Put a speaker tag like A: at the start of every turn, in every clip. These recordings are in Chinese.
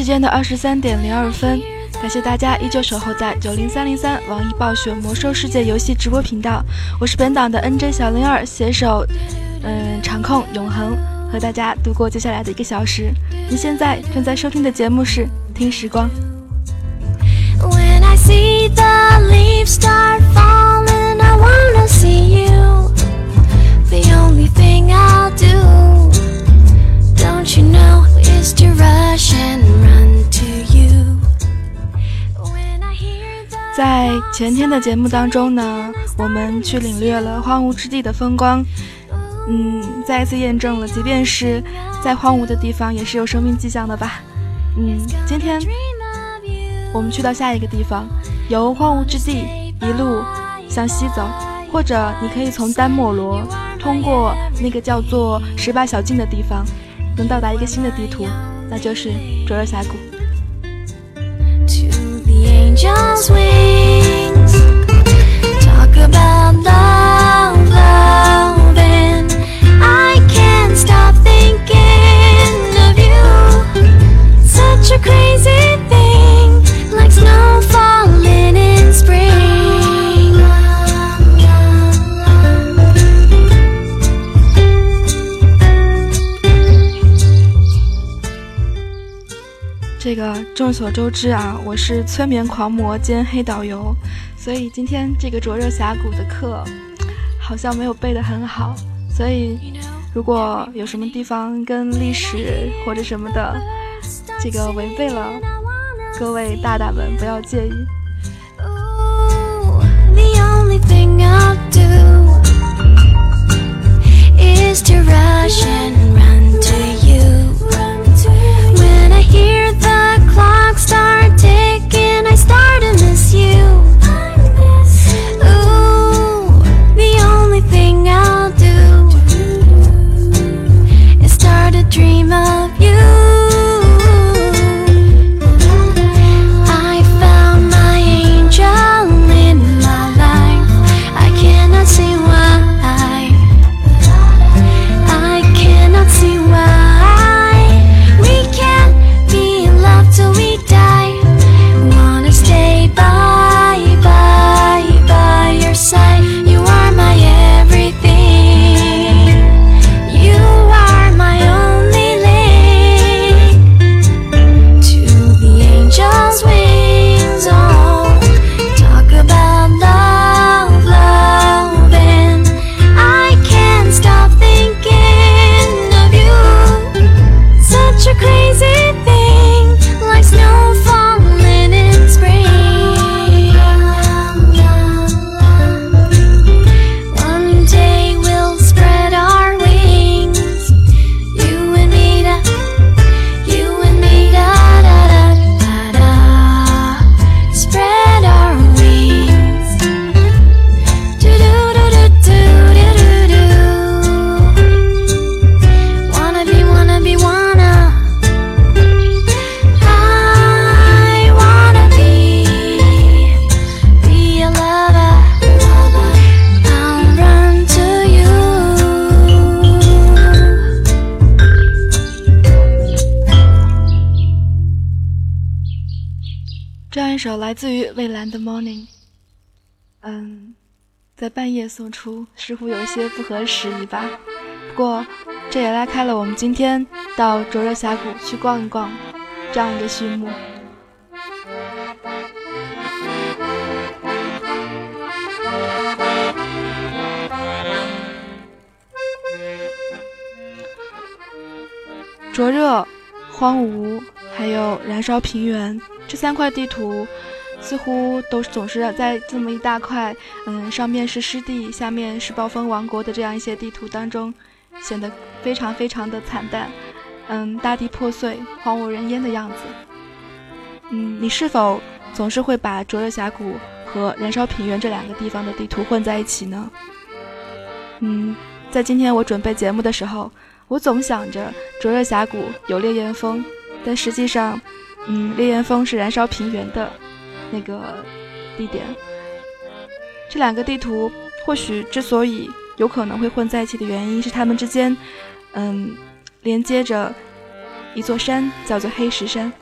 A: 时间的二十三点零二分，感谢大家依旧守候在九零三零三网易暴雪魔兽世界游戏直播频道。我是本档的 NJ 小灵儿，携手嗯场控永恒，和大家度过接下来的一个小时。您现在正在收听的节目是《听时光》。When I see the leaves start 在前天的节目当中呢，我们去领略了荒芜之地的风光，嗯，再一次验证了，即便是在荒芜的地方，也是有生命迹象的吧。嗯，今天。我们去到下一个地方，由荒芜之地一路向西走，或者你可以从丹莫罗通过那个叫做十八小径的地方，能到达一个新的地图，那就是灼热峡谷。这个众所周知啊，我是催眠狂魔兼黑导游，所以今天这个灼热峡谷的课好像没有背得很好，所以如果有什么地方跟历史或者什么的这个违背了，各位大大们不要介意。首 Morning》，嗯，在半夜送出，似乎有一些不合时宜吧。不过，这也拉开了我们今天到灼热峡谷去逛一逛这样一个序幕。灼热、荒芜，还有燃烧平原。这三块地图似乎都总是在这么一大块，嗯，上面是湿地，下面是暴风王国的这样一些地图当中，显得非常非常的惨淡，嗯，大地破碎，荒无人烟的样子。嗯，你是否总是会把灼热峡谷和燃烧平原这两个地方的地图混在一起呢？嗯，在今天我准备节目的时候，我总想着灼热峡谷有烈焰峰，但实际上。嗯，烈焰峰是燃烧平原的那个地点。这两个地图或许之所以有可能会混在一起的原因是它们之间，嗯，连接着
B: 一座山，叫做黑石山。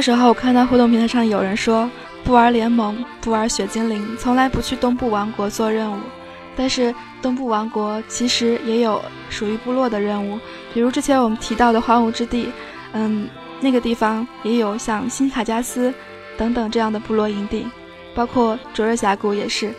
B: 那时候，我看到互动平台上有人说不玩联盟，不玩雪精灵，从来不去东部王国做任务。但是东部王国其实也有属于部落的任务，比如之前我们提到的荒芜之地，嗯，那个地方也有像新卡加斯等等这样的部落营地，包括灼热峡谷也是。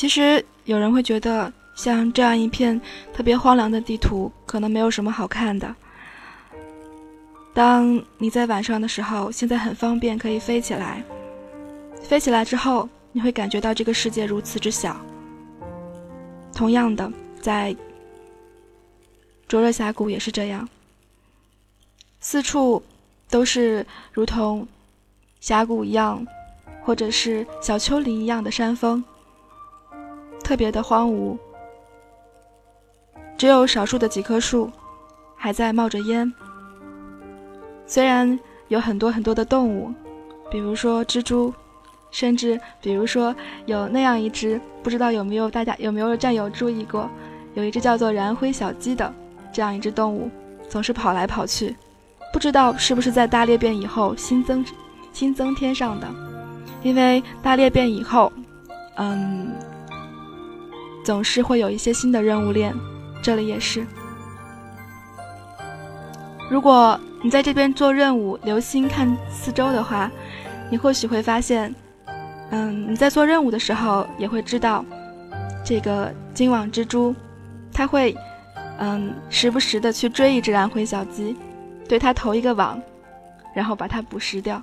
B: 其实有人会觉得，像这样一片特别荒凉的地图，可能没有什么好看的。当你在晚上的时候，现在很方便，可以飞起来。飞起来之后，你会感觉到这个世界如此之小。同样的，在灼热峡谷也是这样，四处都是如同峡谷一样，或者是小丘陵一样的山峰。特别的荒芜，只有少数的几棵树还在冒着烟。虽然有很多很多的动物，比如说蜘蛛，甚至比如说有那样一只，不知道有没有大家有没有战友注意过，有一只叫做燃灰小鸡的这样一只动物，总是跑来跑去，不知道是不是在大裂变以后新增新增添上的，因为大裂变以后，嗯。总是会有一些新的任务链，这里也是。如果你在这边做任务，留心看四周的话，你或许会发现，嗯，你在做任务的时候也会知道，这个金网蜘蛛，它会，嗯，时不时的去追一只蓝灰小鸡，对它投一个网，然后把它捕食掉。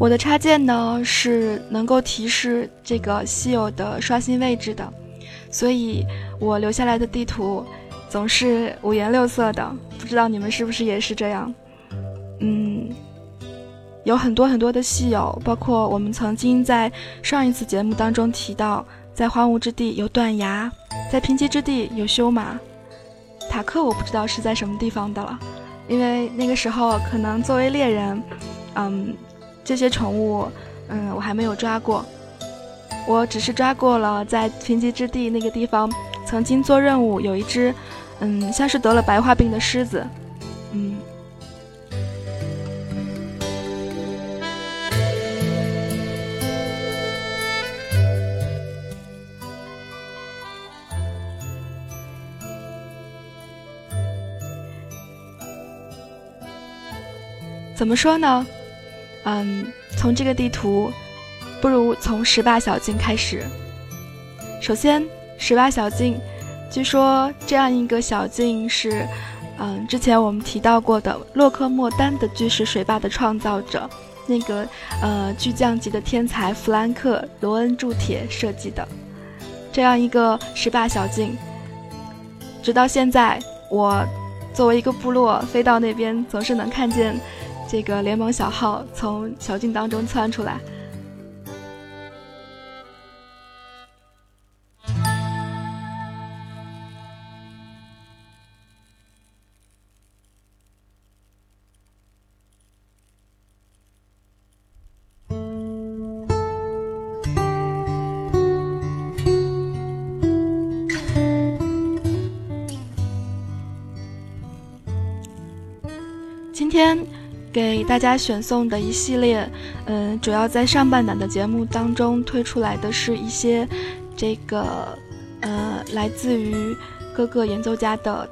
B: 我的插件呢是能够提示这个稀有的刷新位置的，所以我留下来的地图总是五颜六色的。不知道你们是不是也是这样？嗯，有很多很多的稀有，包括我们曾经在上一次节目当中提到，在荒芜之地有断崖，在贫瘠之地有修马，塔克我不知道是在什么地方的了，因为那个时候可能作为猎人，嗯。这些宠物，嗯，我还没有抓过，我只是抓过了在贫瘠之地那个地方曾经做任务有一只，嗯，像是得了白化病的狮子，嗯。怎么说呢？嗯，从这个地图，不如从十八小径开始。首先，十八小径，据说这样一个小径是，嗯，之前我们提到过的洛克莫丹的巨石水坝的创造者，那个呃巨匠级的天才弗兰克·罗恩铸铁设计的这样一个十八小径。直到现在，我作为一个部落飞到那边，总是能看见。这个联盟小号从小径当中窜出来。大家选送的一系列，嗯，主要在上半档的节目当中推出来的是一些这个，呃，来自于各个演奏家的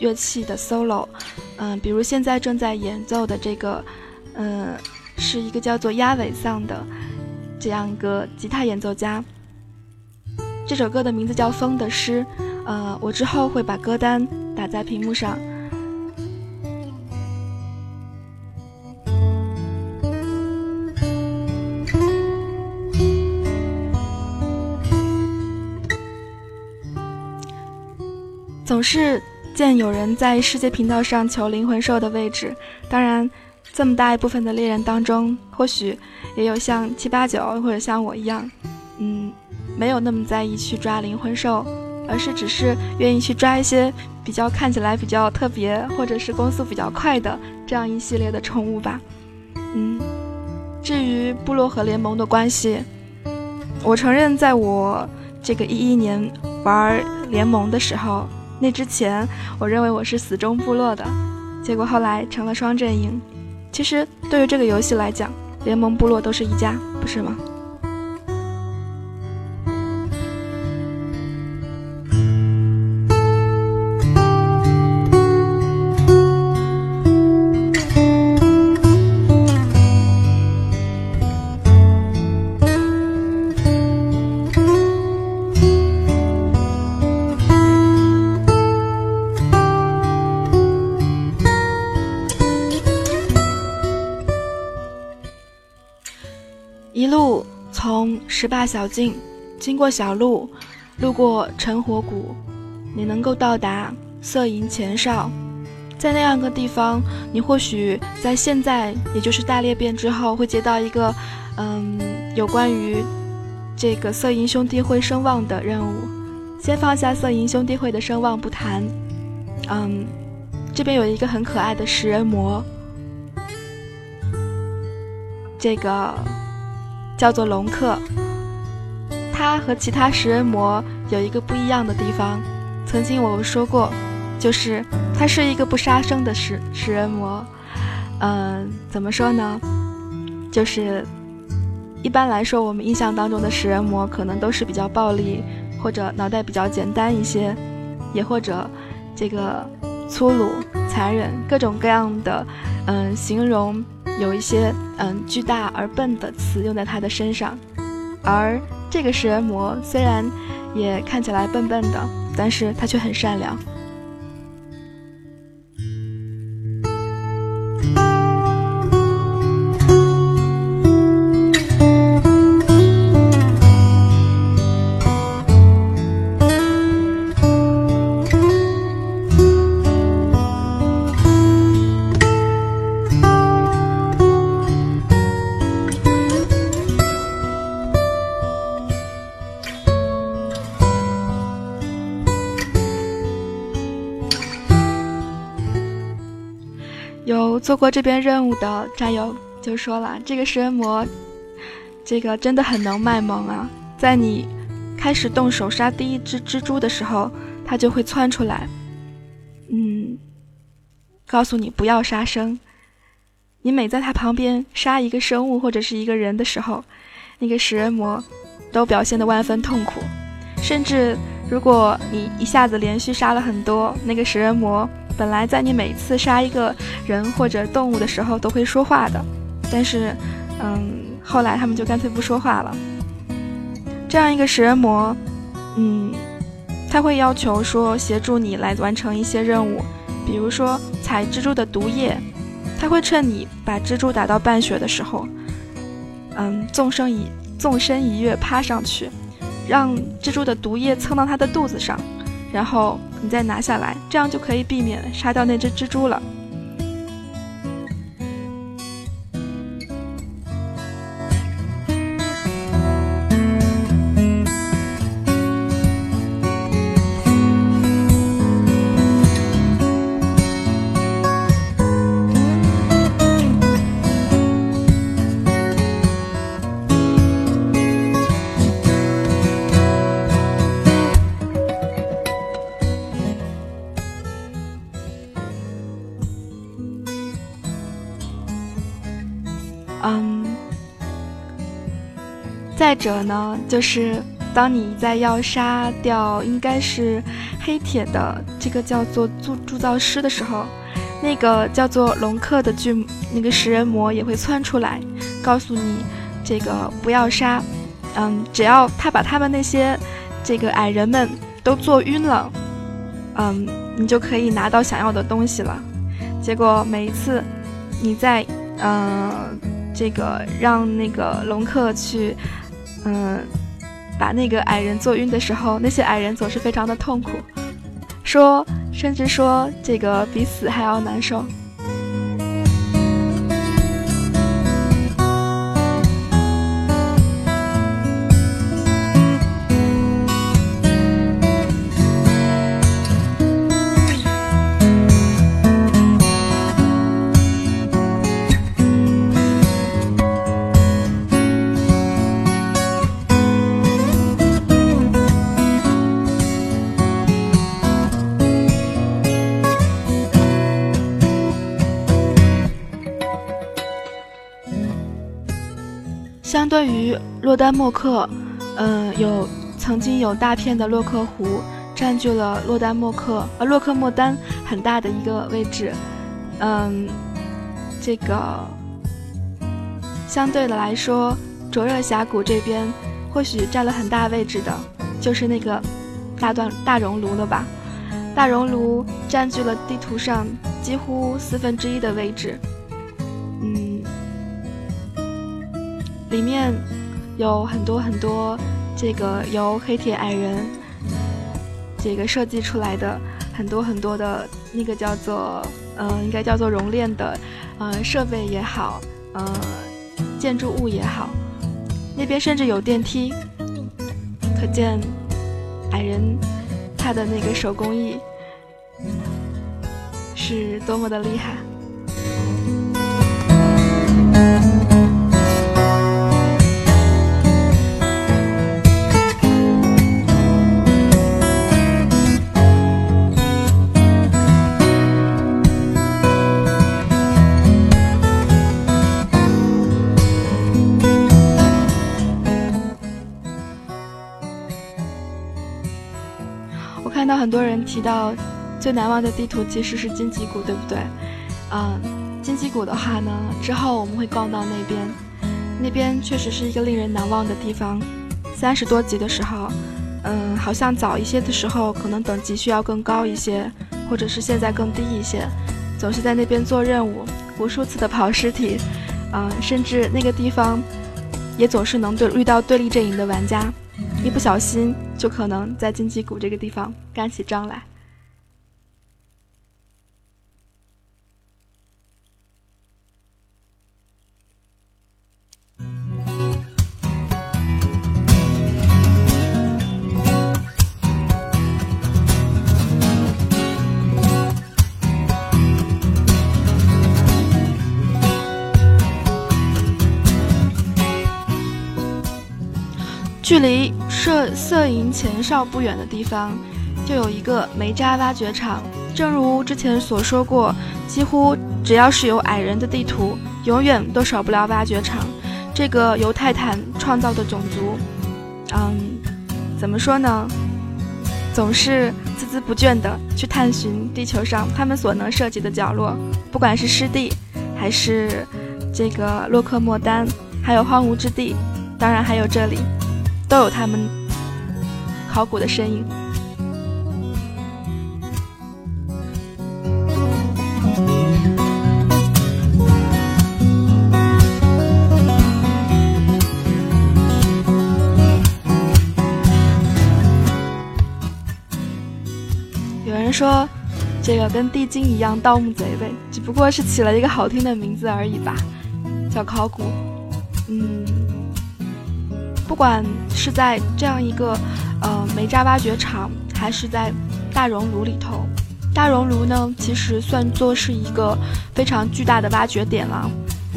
B: 乐器的 solo，嗯，比如现在正在演奏的这个，嗯，是一个叫做鸭尾丧的这样一个吉他演奏家。这首歌的名字叫《风的诗》，呃，我之后会把歌单打在屏幕上。总是见有人在世界频道上求灵魂兽的位置，当然，这么大一部分的猎人当中，或许也有像七八九或者像我一样，嗯，没有那么在意去抓灵魂兽，而是只是愿意去抓一些比较看起来比较特别，或者是攻速比较快的这样一系列的宠物吧。嗯，至于部落和联盟的关系，我承认，在我这个一一年玩联盟的时候。那之前，我认为我是死忠部落的，结果后来成了双阵营。其实对于这个游戏来讲，联盟部落都是一家，不是吗？十八小径，经过小路，路过陈火谷，你能够到达色营前哨。在那样个地方，你或许在现在，也就是大裂变之后，会接到一个，嗯，有关于这个色营兄弟会声望的任务。先放下色营兄弟会的声望不谈，嗯，这边有一个很可爱的食人魔，这个叫做龙克。它和其他食人魔有一个不一样的地方，曾经我说过，就是它是一个不杀生的食食人魔。嗯，怎么说呢？就是一般来说，我们印象当中的食人魔可能都是比较暴力，或者脑袋比较简单一些，也或者这个粗鲁、残忍，各种各样的嗯形容有一些嗯巨大而笨的词用在他的身上，而。这个食人魔虽然也看起来笨笨的，但是他却很善良。做过这边任务的战友就说了，这个食人魔，这个真的很能卖萌啊！在你开始动手杀第一只蜘蛛的时候，它就会窜出来，嗯，告诉你不要杀生。你每在它旁边杀一个生物或者是一个人的时候，那个食人魔都表现得万分痛苦，甚至如果你一下子连续杀了很多，那个食人魔。本来在你每次杀一个人或者动物的时候都会说话的，但是，嗯，后来他们就干脆不说话了。这样一个食人魔，嗯，他会要求说协助你来完成一些任务，比如说采蜘蛛的毒液，他会趁你把蜘蛛打到半血的时候，嗯，纵身一纵身一跃趴上去，让蜘蛛的毒液蹭到他的肚子上。然后你再拿下来，这样就可以避免杀掉那只蜘蛛了。者呢，就是当你在要杀掉应该是黑铁的这个叫做铸铸造师的时候，那个叫做龙克的巨那个食人魔也会窜出来，告诉你这个不要杀，嗯，只要他把他们那些这个矮人们都做晕了，嗯，你就可以拿到想要的东西了。结果每一次你在嗯这个让那个龙克去。嗯，把那个矮人坐晕的时候，那些矮人总是非常的痛苦，说，甚至说这个比死还要难受。相对于洛丹莫克，嗯，有曾经有大片的洛克湖占据了洛丹莫克呃洛克莫丹很大的一个位置，嗯，这个相对的来说，灼热峡谷这边或许占了很大位置的，就是那个大段大熔炉了吧？大熔炉占据了地图上几乎四分之一的位置。里面有很多很多这个由黑铁矮人这个设计出来的很多很多的那个叫做嗯，应该叫做熔炼的呃设备也好，呃建筑物也好，那边甚至有电梯，可见矮人他的那个手工艺是多么的厉害。很多人提到最难忘的地图其实是荆棘谷，对不对？嗯，荆棘谷的话呢，之后我们会逛到那边，那边确实是一个令人难忘的地方。三十多级的时候，嗯，好像早一些的时候可能等级需要更高一些，或者是现在更低一些，总是在那边做任务，无数次的跑尸体，嗯，甚至那个地方也总是能对遇到对立阵营的玩家。一不小心，就可能在荆棘谷这个地方干起仗来。距离摄色营前哨不远的地方，就有一个煤渣挖掘场。正如之前所说过，几乎只要是有矮人的地图，永远都少不了挖掘场。这个由泰坦创造的种族，嗯，怎么说呢？总是孜孜不倦地去探寻地球上他们所能涉及的角落，不管是湿地，还是这个洛克莫丹，还有荒芜之地，当然还有这里。都有他们考古的身影。有人说，这个跟地精一样，盗墓贼呗，只不过是起了一个好听的名字而已吧，叫考古。嗯。不管是在这样一个呃煤渣挖掘厂，还是在大熔炉里头，大熔炉呢，其实算作是一个非常巨大的挖掘点了。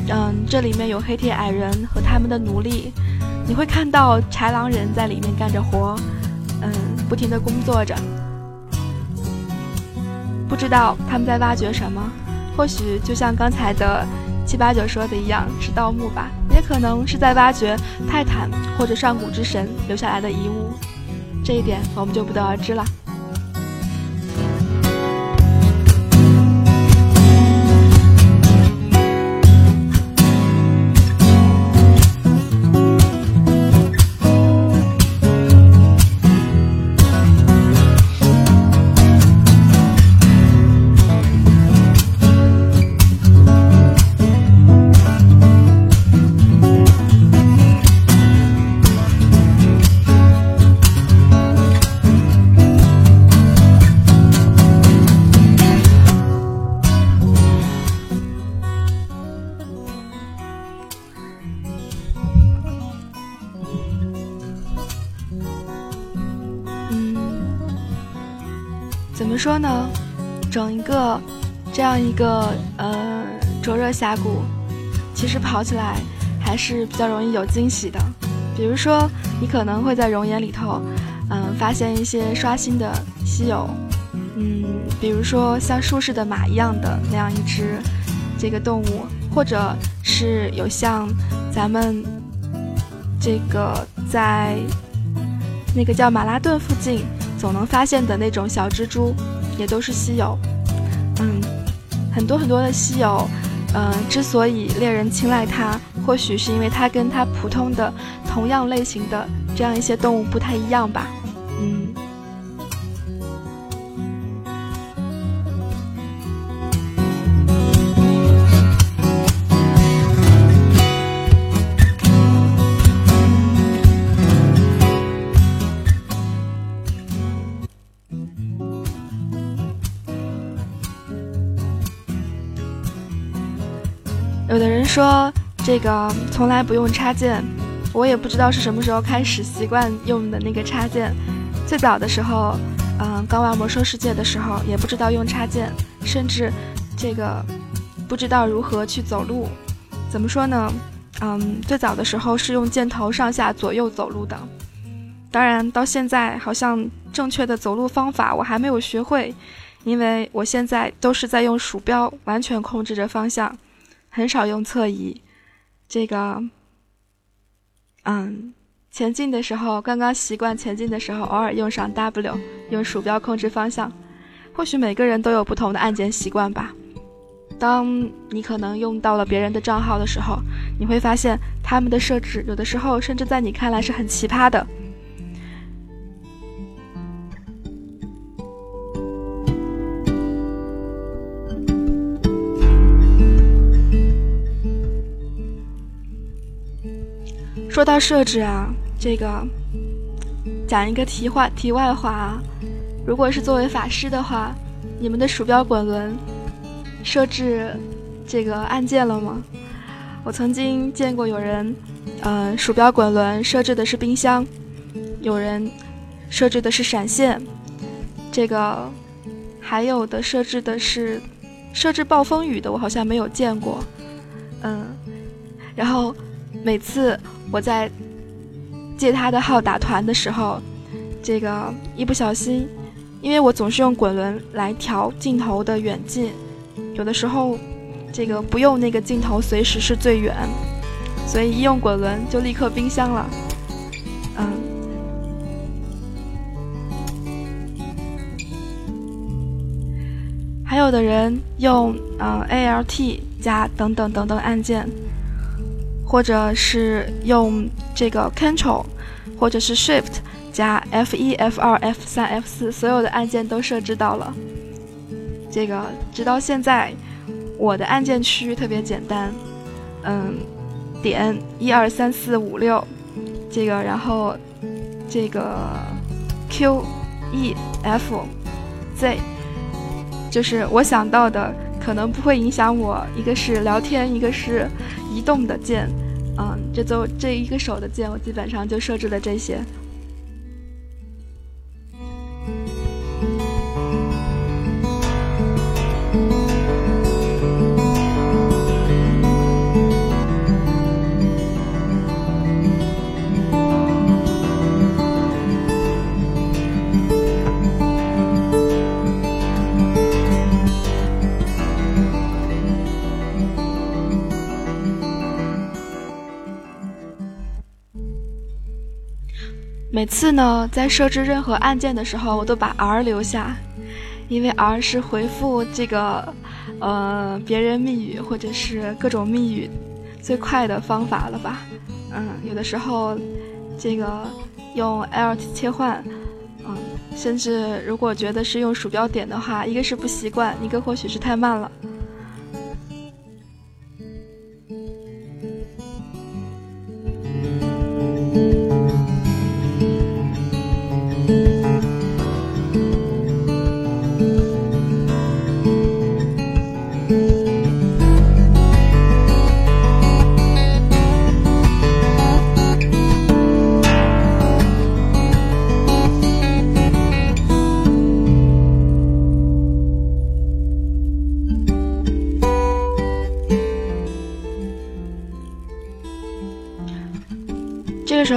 B: 嗯，这里面有黑铁矮人和他们的奴隶，你会看到豺狼人在里面干着活，嗯，不停的工作着。不知道他们在挖掘什么，或许就像刚才的七八九说的一样，是盗墓吧？也可能是在挖掘泰坦或者上古之神留下来的遗物，这一点我们就不得而知了。一个呃灼热峡谷，其实跑起来还是比较容易有惊喜的。比如说，你可能会在熔岩里头，嗯，发现一些刷新的稀有，嗯，比如说像树似的马一样的那样一只这个动物，或者是有像咱们这个在那个叫马拉顿附近。总能发现的那种小蜘蛛，也都是稀有。嗯，很多很多的稀有，嗯，之所以猎人青睐它，或许是因为它跟它普通的同样类型的这样一些动物不太一样吧。有的人说这个从来不用插件，我也不知道是什么时候开始习惯用的那个插件。最早的时候，嗯，刚玩魔兽世界的时候也不知道用插件，甚至这个不知道如何去走路。怎么说呢？嗯，最早的时候是用箭头上下左右走路的。当然，到现在好像正确的走路方法我还没有学会，因为我现在都是在用鼠标完全控制着方向。很少用侧移，这个，嗯，前进的时候刚刚习惯前进的时候，偶尔用上 W，用鼠标控制方向。或许每个人都有不同的按键习惯吧。当你可能用到了别人的账号的时候，你会发现他们的设置有的时候甚至在你看来是很奇葩的。说到设置啊，这个讲一个题话题外话啊，如果是作为法师的话，你们的鼠标滚轮设置这个按键了吗？我曾经见过有人，呃，鼠标滚轮设置的是冰箱，有人设置的是闪现，这个还有的设置的是设置暴风雨的，我好像没有见过，嗯，然后每次。我在借他的号打团的时候，这个一不小心，因为我总是用滚轮来调镜头的远近，有的时候这个不用那个镜头随时是最远，所以一用滚轮就立刻冰箱了。嗯，还有的人用呃 ALT 加等等等等按键。或者是用这个 Control，或者是 Shift 加 F 一、F 二、F 三、F 四，所有的按键都设置到了。这个直到现在，我的按键区域特别简单，嗯，点一二三四五六，这个然后这个 Q、E、F、Z，就是我想到的，可能不会影响我。一个是聊天，一个是移动的键。嗯，这就这一个手的键，我基本上就设置了这些。次呢，在设置任何按键的时候，我都把 R 留下，因为 R 是回复这个呃别人密语或者是各种密语最快的方法了吧？嗯，有的时候这个用 Alt 切换，嗯，甚至如果觉得是用鼠标点的话，一个是不习惯，一个或许是太慢了。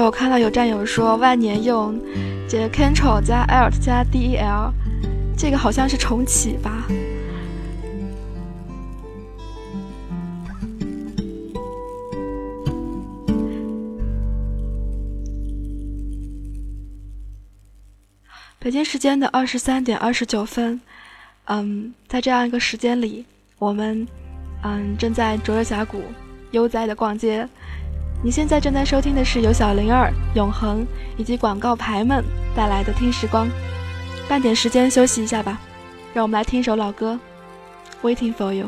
B: 我看到有战友说万年用这个 Ctrl 加 Alt 加 Del，这个好像是重启吧？北京时间的二十三点二十九分，嗯，在这样一个时间里，我们嗯正在卓尔峡谷悠哉的逛街。你现在正在收听的是由小灵儿、永恒以及广告牌们带来的听时光，半点时间休息一下吧，让我们来听一首老歌《Waiting for You》。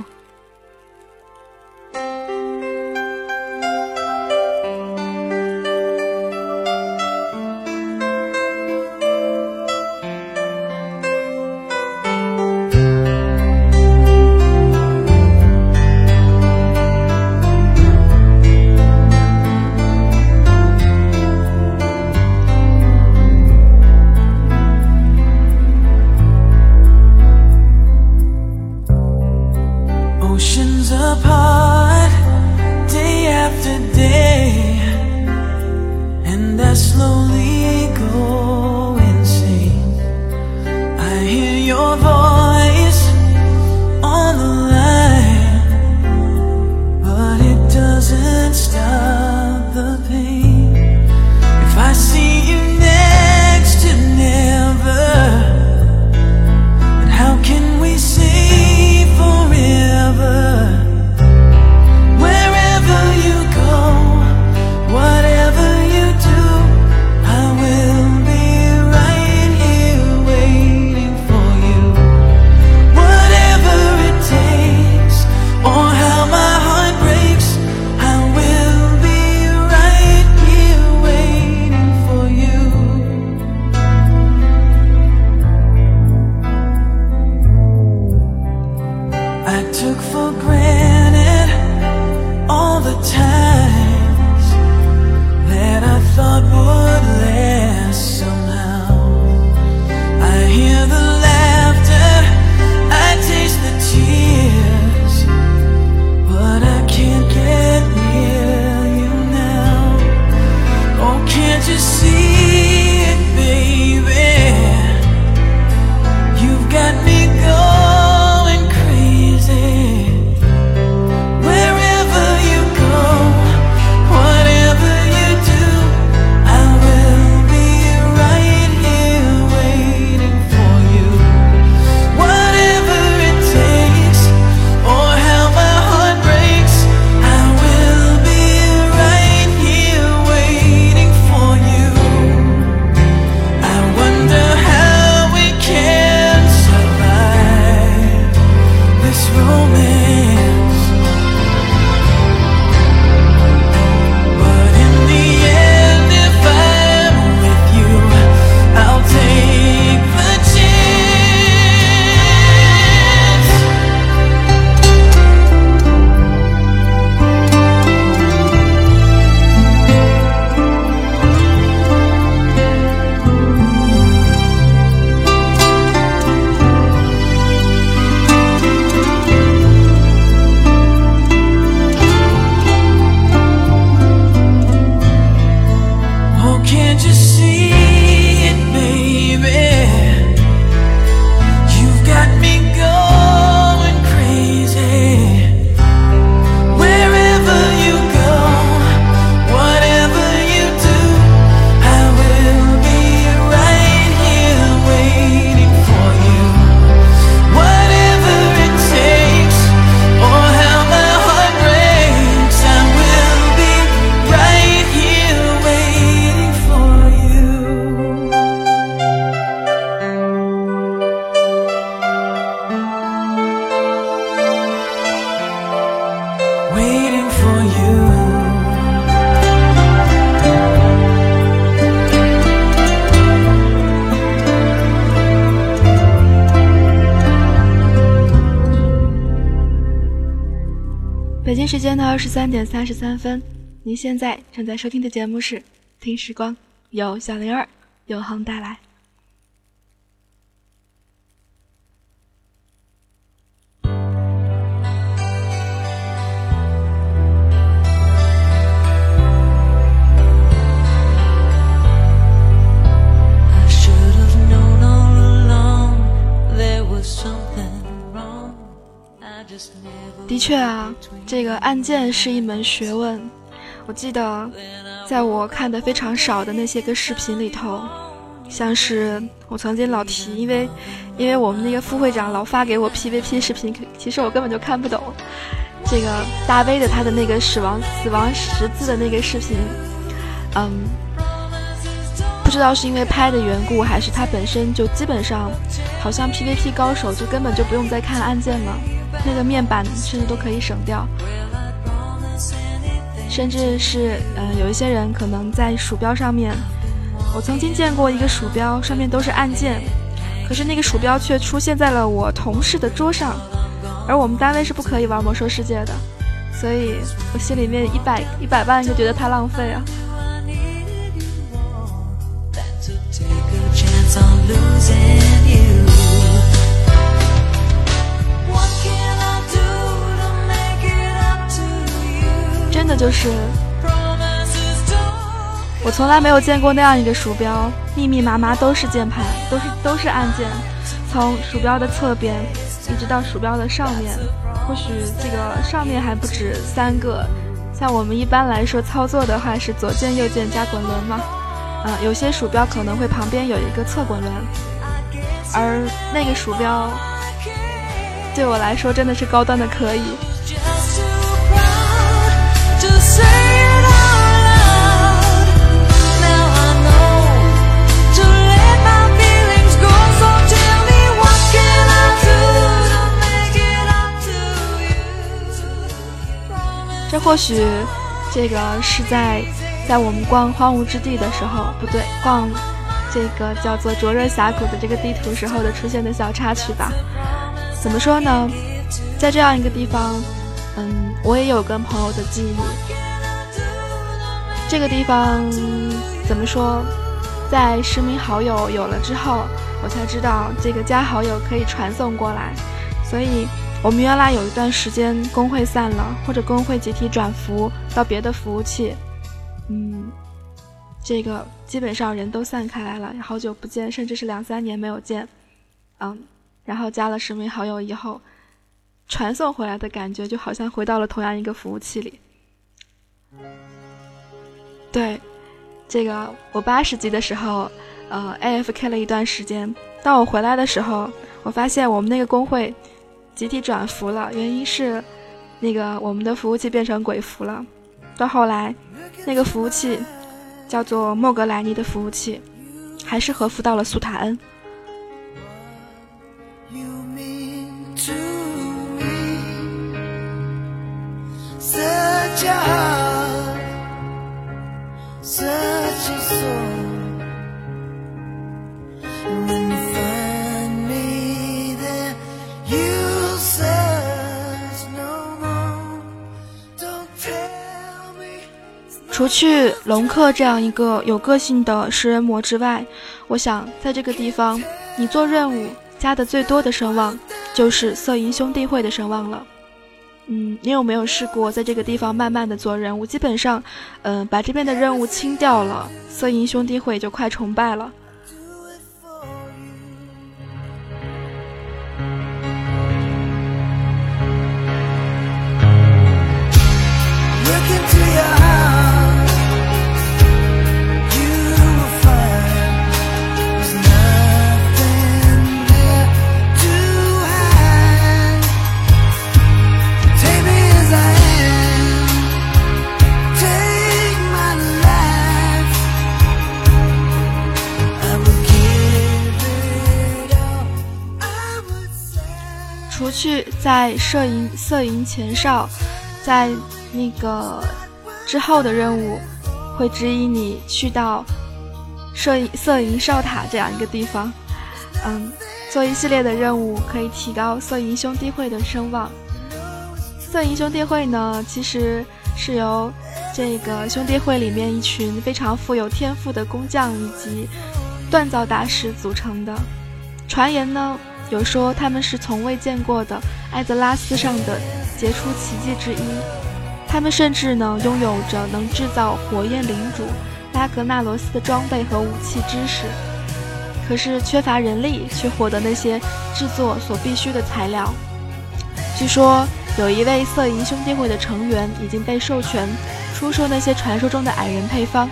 B: 二十三点三十三分，您现在正在收听的节目是《听时光》，由小灵儿永恒带来。的确啊，这个案件是一门学问。我记得，在我看的非常少的那些个视频里头，像是我曾经老提，因为因为我们那个副会长老发给我 PVP 视频，其实我根本就看不懂。这个大 V 的他的那个死亡死亡十字的那个视频，嗯，不知道是因为拍的缘故，还是他本身就基本上，好像 PVP 高手就根本就不用再看案件了。那个面板甚至都可以省掉，甚至是嗯，有一些人可能在鼠标上面，我曾经见过一个鼠标上面都是按键，可是那个鼠标却出现在了我同事的桌上，而我们单位是不可以玩魔兽世界的，所以我心里面一百一百万就觉得太浪费啊。真的就是，我从来没有见过那样一个鼠标，密密麻麻都是键盘，都是都是按键，从鼠标的侧边一直到鼠标的上面，或许这个上面还不止三个。像我们一般来说操作的话是左键右键加滚轮嘛，嗯，有些鼠标可能会旁边有一个侧滚轮，而那个鼠标对我来说真的是高端的可以。这或许，这个是在在我们逛荒芜之地的时候，不对，逛这个叫做灼热峡谷的这个地图时候的出现的小插曲吧。怎么说呢？在这样一个地方，嗯，我也有跟朋友的记忆。这个地方怎么说？在实名好友有了之后，我才知道这个加好友可以传送过来，所以。我们原来有一段时间工会散了，或者工会集体转服到别的服务器，嗯，这个基本上人都散开来了，好久不见，甚至是两三年没有见，嗯，然后加了实名好友以后，传送回来的感觉就好像回到了同样一个服务器里。对，这个我八十级的时候，呃，AFK 了一段时间，当我回来的时候，我发现我们那个工会。集体转服了，原因是，那个我们的服务器变成鬼服了。到后来，那个服务器叫做莫格莱尼的服务器，还是合服到了苏塔恩。searches on 除去龙克这样一个有个性的食人魔之外，我想在这个地方，你做任务加的最多的声望，就是色银兄弟会的声望了。嗯，你有没有试过在这个地方慢慢的做任务？基本上，嗯，把这边的任务清掉了，色银兄弟会就快崇拜了。在摄影色银前哨，在那个之后的任务，会指引你去到摄影色银哨塔这样一个地方。嗯，做一系列的任务可以提高色银兄弟会的声望。色银兄弟会呢，其实是由这个兄弟会里面一群非常富有天赋的工匠以及锻造大师组成的。传言呢，有说他们是从未见过的艾泽拉斯上的杰出奇迹之一。他们甚至呢，拥有着能制造火焰领主拉格纳罗斯的装备和武器知识，可是缺乏人力去获得那些制作所必需的材料。据说有一位色银兄弟会的成员已经被授权出售那些传说中的矮人配方。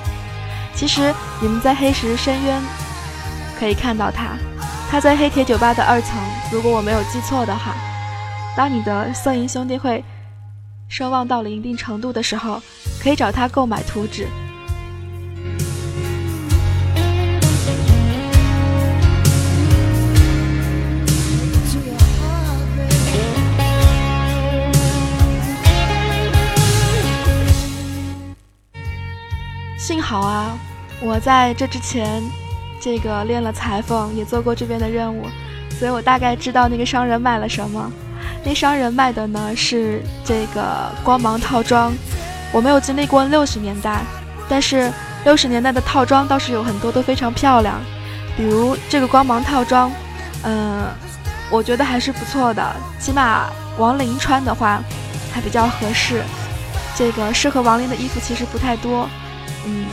B: 其实你们在黑石深渊可以看到他，他在黑铁酒吧的二层。如果我没有记错的话，当你的色银兄弟会声望到了一定程度的时候，可以找他购买图纸。幸好啊，我在这之前，这个练了裁缝，也做过这边的任务，所以我大概知道那个商人卖了什么。那商人卖的呢是这个光芒套装。我没有经历过六十年代，但是六十年代的套装倒是有很多都非常漂亮，比如这个光芒套装，嗯，我觉得还是不错的，起码亡灵穿的话还比较合适。这个适合亡灵的衣服其实不太多。嗯。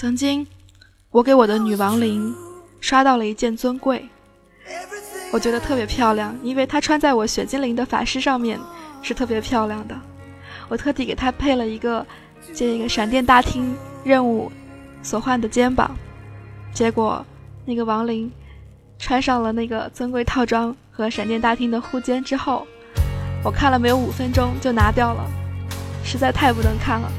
B: 曾经，我给我的女王灵刷到了一件尊贵，我觉得特别漂亮，因为它穿在我雪精灵的法师上面是特别漂亮的。我特地给她配了一个这个闪电大厅任务所换的肩膀。结果，那个亡灵穿上了那个尊贵套装和闪电大厅的护肩之后，我看了没有五分钟就拿掉了，实在太不能看了。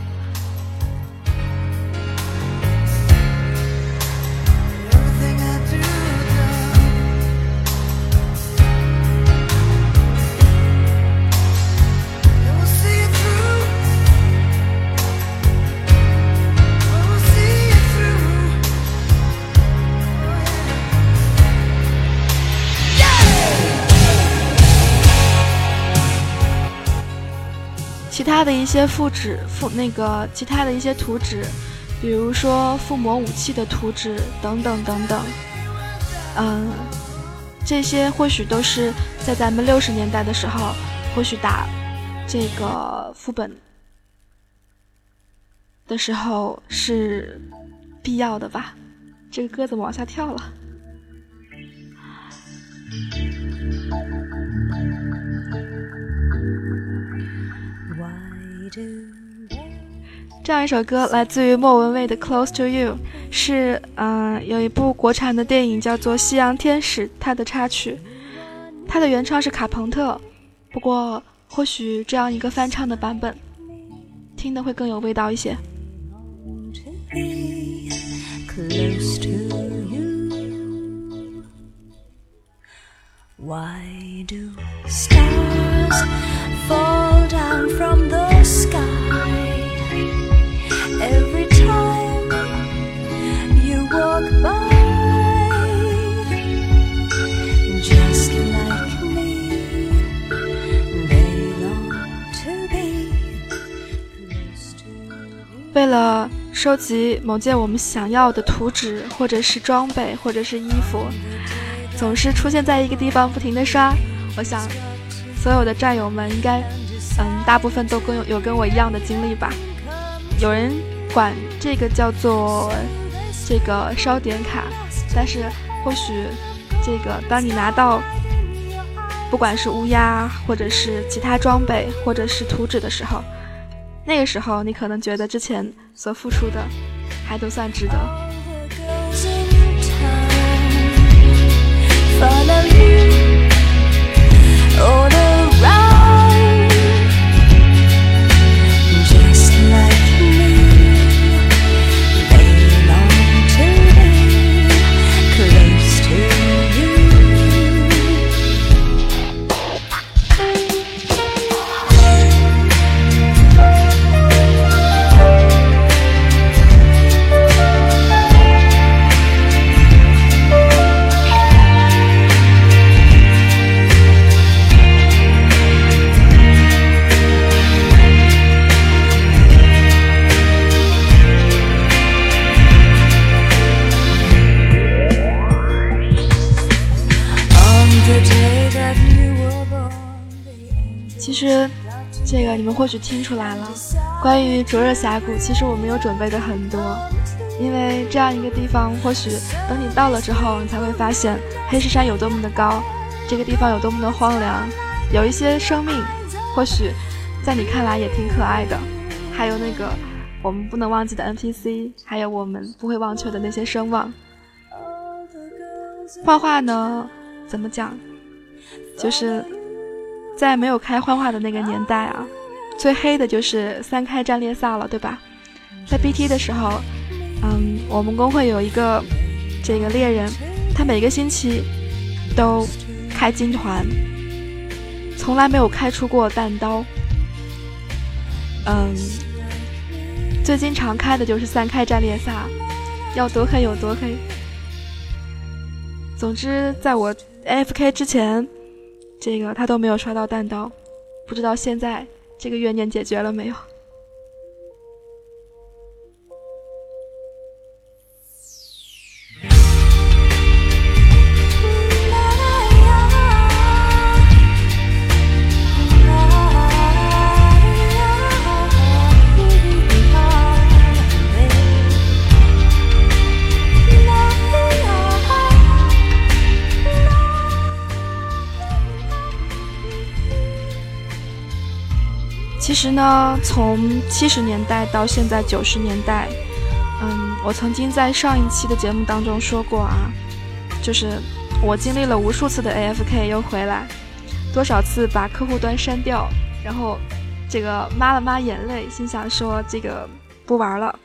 B: 其他的一些副纸、附那个其他的一些图纸，比如说附魔武器的图纸等等等等，嗯，这些或许都是在咱们六十年代的时候，或许打这个副本的时候是必要的吧。这个鸽子往下跳了。这样一首歌来自于莫文蔚的《Close to You》，是嗯有一部国产的电影叫做《夕阳天使》，它的插曲，它的原唱是卡朋特，不过或许这样一个翻唱的版本，听的会更有味道一些。Why do stars fall down from the sky every time you walk by? Just like me, they long to be close to you. 为了收集某件我们想要的图纸，或者是装备，或者是衣服。总是出现在一个地方，不停的刷。我想，所有的战友们应该，嗯，大部分都跟有跟我一样的经历吧。有人管这个叫做这个烧点卡，但是或许这个当你拿到，不管是乌鸦，或者是其他装备，或者是图纸的时候，那个时候你可能觉得之前所付出的还都算值得。for you Oh, the 或许听出来了。关于灼热峡谷，其实我没有准备的很多，因为这样一个地方，或许等你到了之后，你才会发现黑石山有多么的高，这个地方有多么的荒凉，有一些生命，或许在你看来也挺可爱的，还有那个我们不能忘记的 NPC，还有我们不会忘却的那些声望。画画呢，怎么讲？就是在没有开幻化的那个年代啊，最黑的就是三开战列萨了，对吧？在 BT 的时候，嗯，我们工会有一个这个猎人，他每个星期都开金团，从来没有开出过弹刀。嗯，最经常开的就是三开战列萨，要多黑有多黑。总之，在我 AFK 之前。这个他都没有刷到弹刀，不知道现在这个怨念解决了没有。其实呢，从七十年代到现在九十年代，嗯，我曾经在上一期的节目当中说过啊，就是我经历了无数次的 AFK 又回来，多少次把客户端删掉，然后这个抹了抹眼泪，心想说这个不玩了，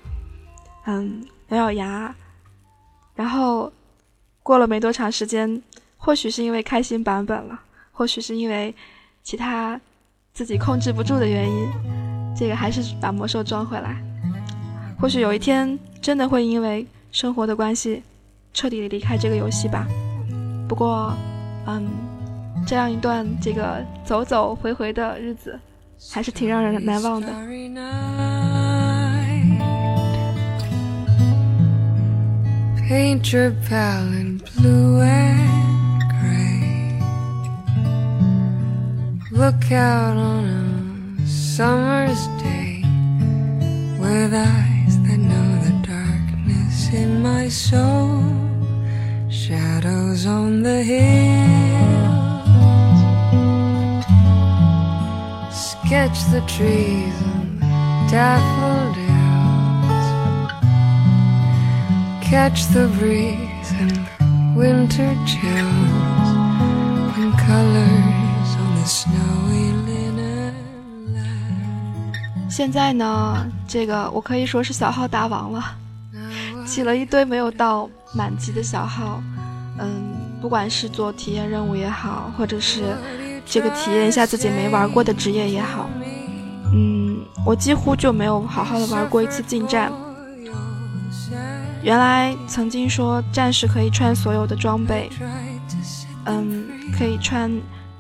B: 嗯，咬咬牙，然后过了没多长时间，或许是因为开新版本了，或许是因为其他。自己控制不住的原因，这个还是把魔兽装回来。或许有一天真的会因为生活的关系，彻底的离开这个游戏吧。不过，嗯，这样一段这个走走回回的日子，还是挺让人难忘的。paint your valley blue way Look out on a summer's day with eyes that know the darkness in my soul. Shadows on the hills. Sketch the trees and daffodils. Catch the breeze and winter chills and colors. 现在呢，这个我可以说是小号大王了，起了一堆没有到满级的小号，嗯，不管是做体验任务也好，或者是这个体验一下自己没玩过的职业也好，嗯，我几乎就没有好好的玩过一次近战。原来曾经说战士可以穿所有的装备，嗯，可以穿。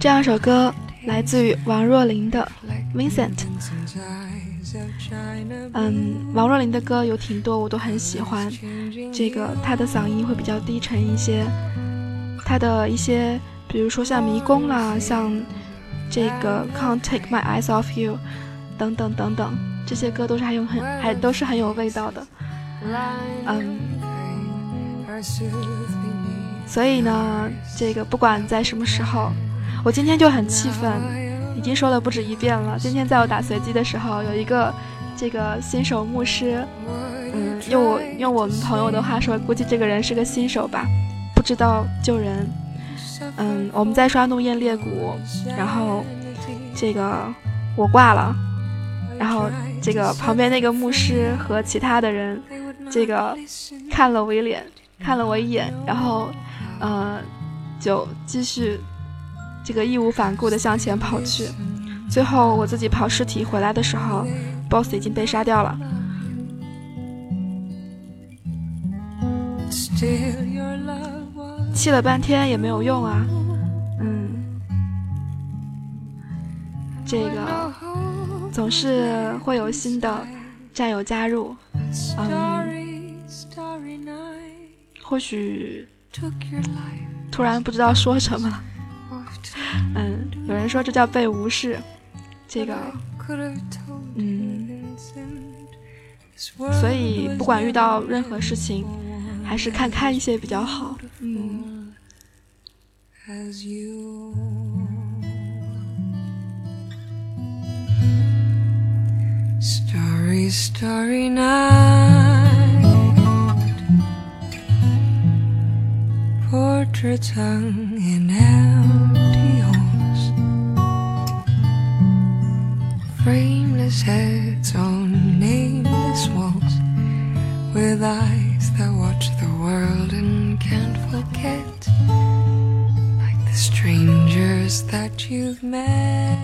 B: 这样一首歌来自于王若琳的《Vincent》。嗯，王若琳的歌有挺多，我都很喜欢。这个她的嗓音会比较低沉一些，她的一些，比如说像《迷宫》啦，像这个《Can't Take My Eyes Off You》等等等等，这些歌都是还有很还都是很有味道的。嗯，所以呢，这个不管在什么时候。我今天就很气愤，已经说了不止一遍了。今天在我打随机的时候，有一个这个新手牧师，嗯，用我用我们朋友的话说，估计这个人是个新手吧，不知道救人。嗯，我们在刷怒焰裂谷，然后这个我挂了，然后这个旁边那个牧师和其他的人，这个看了我一脸，看了我一眼，然后，呃。就继续这个义无反顾地向前跑去。最后我自己跑尸体回来的时候，BOSS 已经被杀掉了。气了半天也没有用啊，嗯，这个总是会有新的战友加入，嗯，或许突然不知道说什么了，人说这叫被无视，这个，嗯，所以不管遇到任何事情。还是看开一些比较好。嗯。Starry, starry night. Portraits hung in Frameless heads on nameless walls with eyes. that watch the world and can't forget like the strangers that you've met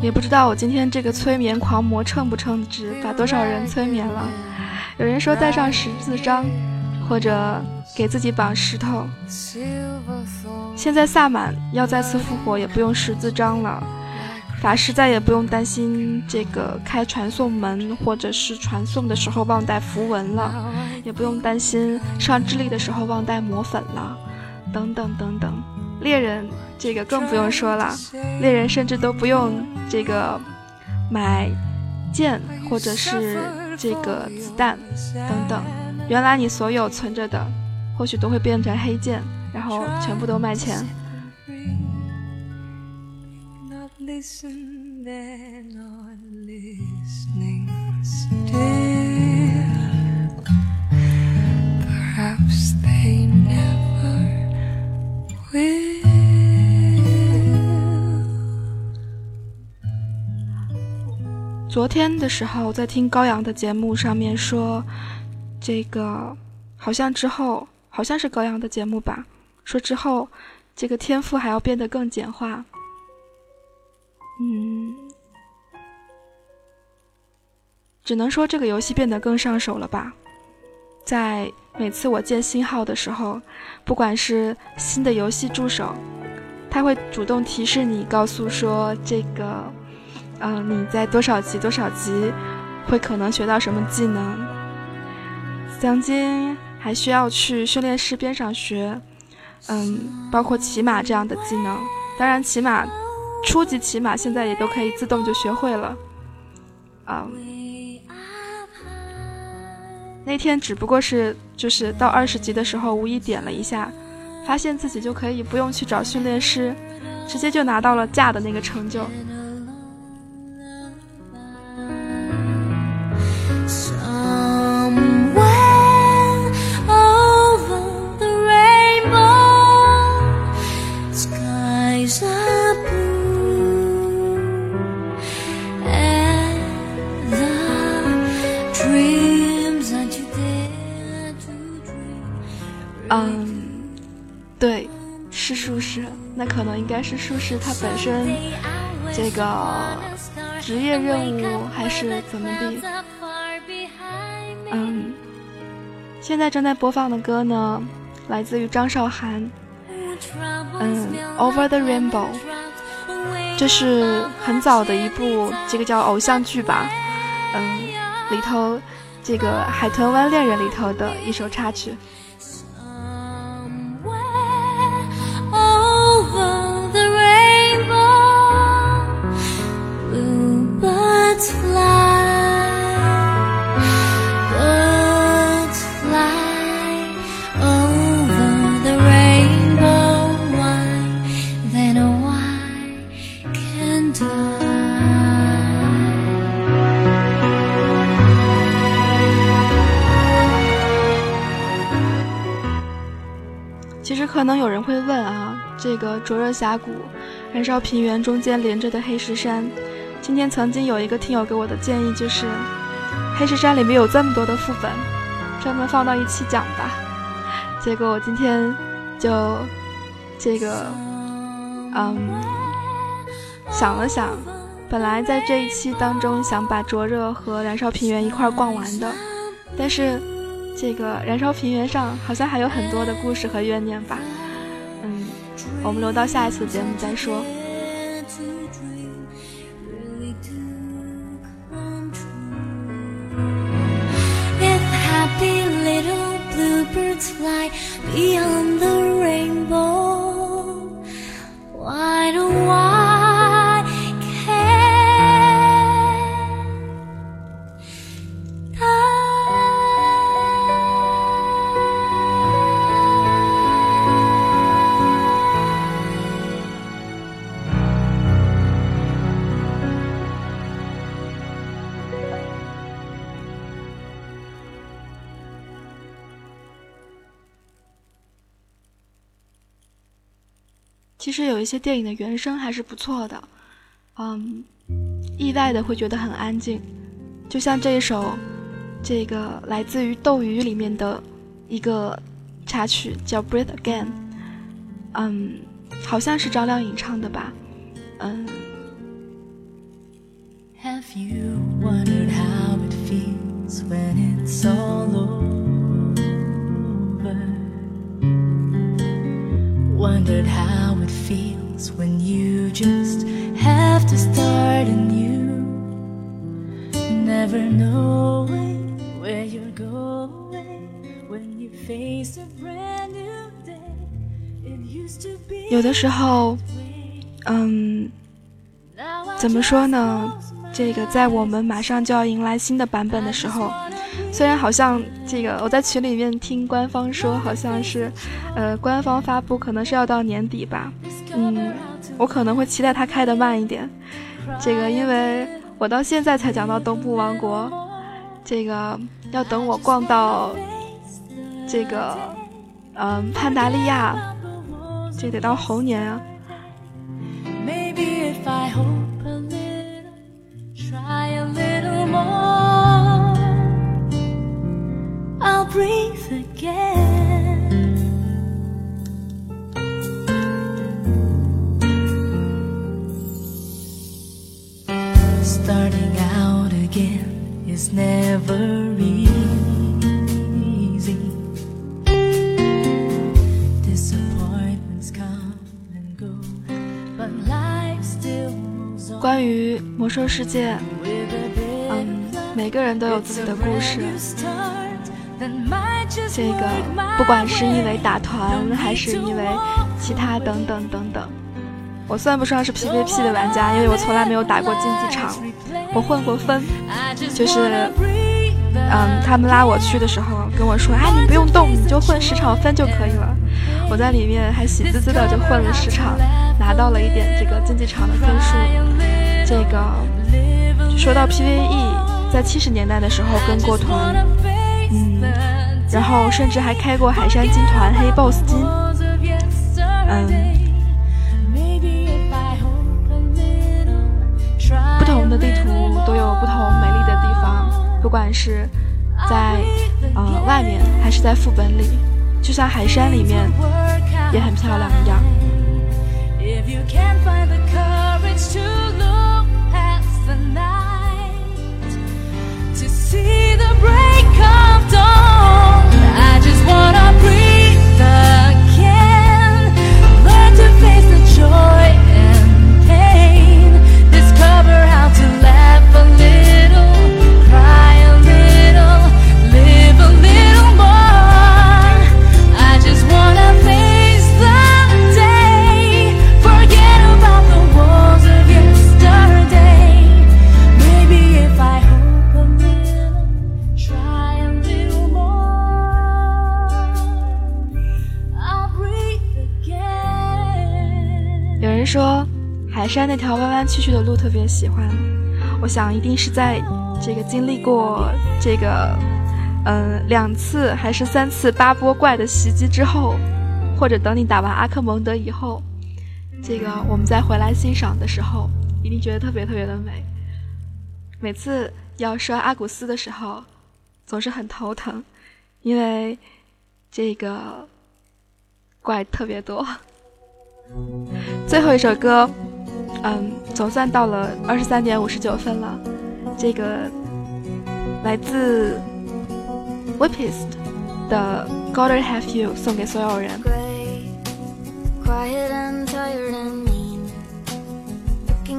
B: 也不知道我今天这个催眠狂魔称不称职把多少人催眠了有人说带上十字章或者给自己绑石头现在萨满要再次复活也不用十字章了法师再也不用担心这个开传送门，或者是传送的时候忘带符文了，也不用担心上智力的时候忘带魔粉了，等等等等。猎人这个更不用说了，猎人甚至都不用这个买剑或者是这个子弹等等。原来你所有存着的，或许都会变成黑剑，然后全部都卖钱。Listen, they're not listening still. Perhaps they never will. 昨天的时候，在听高阳的节目上面说，这个好像之后好像是高阳的节目吧，说之后这个天赋还要变得更简化。嗯，只能说这个游戏变得更上手了吧。在每次我建新号的时候，不管是新的游戏助手，他会主动提示你，告诉说这个，嗯，你在多少级多少级会可能学到什么技能。曾经还需要去训练师边上学，嗯，包括骑马这样的技能。当然，骑马。初级骑马现在也都可以自动就学会了，啊，那天只不过是就是到二十级的时候无意点了一下，发现自己就可以不用去找训练师，直接就拿到了驾的那个成就。嗯，对，是术士那可能应该是术士他本身这个职业任务还是怎么地？嗯，现在正在播放的歌呢，来自于张韶涵，嗯，《Over the Rainbow》，这是很早的一部这个叫偶像剧吧，嗯，里头这个《海豚湾恋人》里头的一首插曲。可能有人会问啊，这个灼热峡谷、燃烧平原中间连着的黑石山，今天曾经有一个听友给我的建议就是，黑石山里面有这么多的副本，专门放到一起讲吧。结果我今天就这个，嗯，想了想，本来在这一期当中想把灼热和燃烧平原一块儿逛完的，但是这个燃烧平原上好像还有很多的故事和怨念吧，嗯，我们留到下一次节目再说。
A: Beyond the
B: 其实有一些电影的原声还是不错的，嗯，意外的会觉得很安静，就像这一首，这个来自于《斗鱼》里面的一个插曲叫《Breathe Again》，嗯，好像是张靓颖唱的吧，嗯。wondered how it feels when you just have to start anew never knowing where you're going when you face a brand new day it used to be 有的时候嗯怎么说呢这个在我们马上就要迎来新的版本的时候虽然好像这个我在群里面听官方说，好像是，呃，官方发布可能是要到年底吧。嗯，我可能会期待它开的慢一点。这个因为我到现在才讲到东部王国，这个要等我逛到这个，嗯，潘达利亚，这得到猴年啊。breathe again. Is never easy. Disappointments come and go, but life still moves on. 关于魔兽世界，嗯，每个人都有自己的故事。这个不管是因为打团，还是因为其他等等等等，我算不上是 PVP 的玩家，因为我从来没有打过竞技场。我混过分，就是，嗯，他们拉我去的时候跟我说：“啊，你不用动，你就混十场分就可以了。”我在里面还喜滋滋的就混了十场，拿到了一点这个竞技场的分数。这个说到 PVE，在七十年代的时候跟过团。嗯，然后甚至还开过海山金团黑 BOSS 金，嗯，不管是在呃外面还是在副本里，就像海山里面也很漂亮一样。海山那条弯弯曲曲的路特别喜欢，我想一定是在这个经历过这个，嗯，两次还是三次八波怪的袭击之后，或者等你打完阿克蒙德以后，这个我们再回来欣赏的时候，一定觉得特别特别的美。每次要说阿古斯的时候，总是很头疼，因为这个怪特别多。最后一首歌，嗯，总算到了二十三点五十九分了。这个来自 Whippist 的《Gotta Have You》送给所有人。
A: quiet and tired and mean i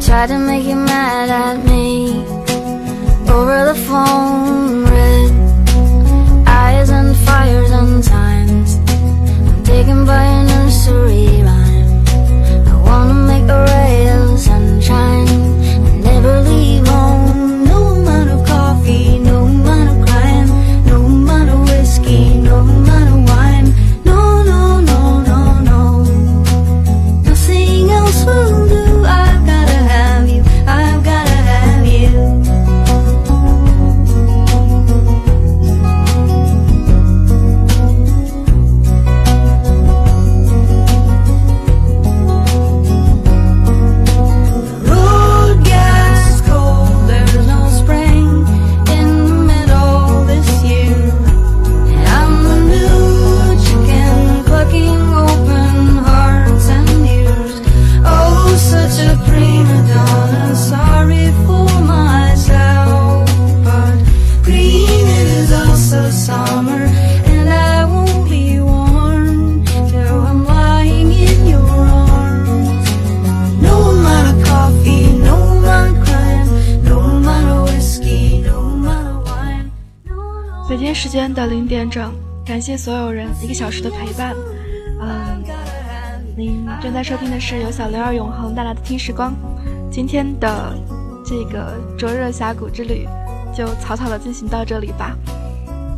A: try to make you mad at me. Over the phone, red eyes and fires and times. I'm taken by a new I wanna make a summer, and I won't be warm till I'm lying in your arms. No amount of coffee, no amount of crime, no amount of whiskey, no amount of wine. No,
B: 北京时间的零点整，感谢所有人一个小时的陪伴。嗯，您正在收听的是由小刘儿永恒带来的听时光。今天的这个灼热峡谷之旅就草草的进行到这里吧。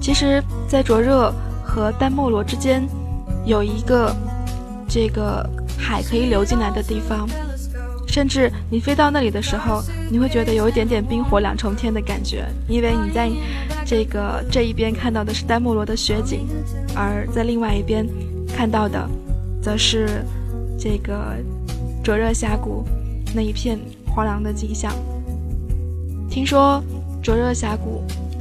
B: 其实，在灼热和丹莫罗之间有一个这个海可以流进来的地方，甚至你飞到那里的时候，你会觉得有一点点冰火两重天的感觉，因为你在这个这一边看到的是丹莫罗的雪景，而在另外一边看到的，则是这个灼热峡谷那一片荒凉的景象。听说灼热峡谷